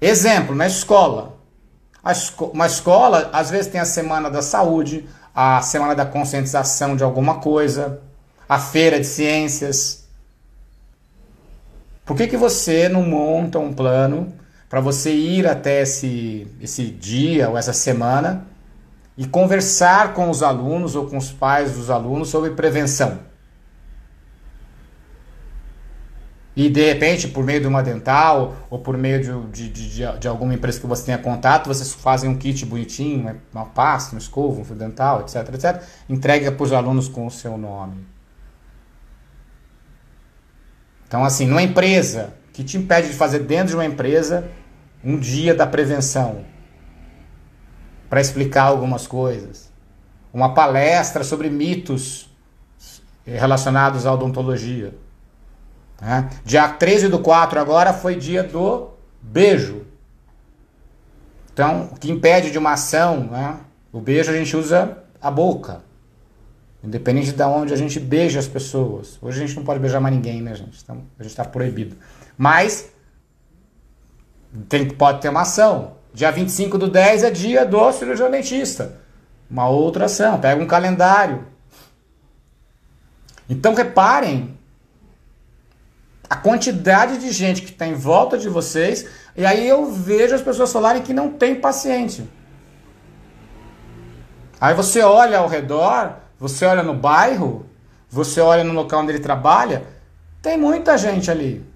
Exemplo, na escola. Uma escola, às vezes, tem a semana da saúde, a semana da conscientização de alguma coisa, a feira de ciências. Por que, que você não monta um plano para você ir até esse, esse dia ou essa semana e conversar com os alunos ou com os pais dos alunos sobre prevenção? E de repente, por meio de uma dental ou por meio de, de, de, de alguma empresa que você tenha contato, vocês fazem um kit bonitinho, né? uma pasta, uma escova, um fio dental, etc, etc. Entrega para os alunos com o seu nome. Então, assim, numa empresa, que te impede de fazer dentro de uma empresa um dia da prevenção para explicar algumas coisas? Uma palestra sobre mitos relacionados à odontologia né? Dia 13 do 4 agora foi dia do beijo. Então, o que impede de uma ação, né? o beijo a gente usa a boca. Independente de onde a gente beija as pessoas. Hoje a gente não pode beijar mais ninguém, né, gente? Então, a gente está proibido. Mas tem, pode ter uma ação. Dia 25 do 10 é dia do cirurgião dentista. Uma outra ação. Pega um calendário. Então reparem quantidade de gente que está em volta de vocês, e aí eu vejo as pessoas falarem que não tem paciente. Aí você olha ao redor, você olha no bairro, você olha no local onde ele trabalha, tem muita gente ali.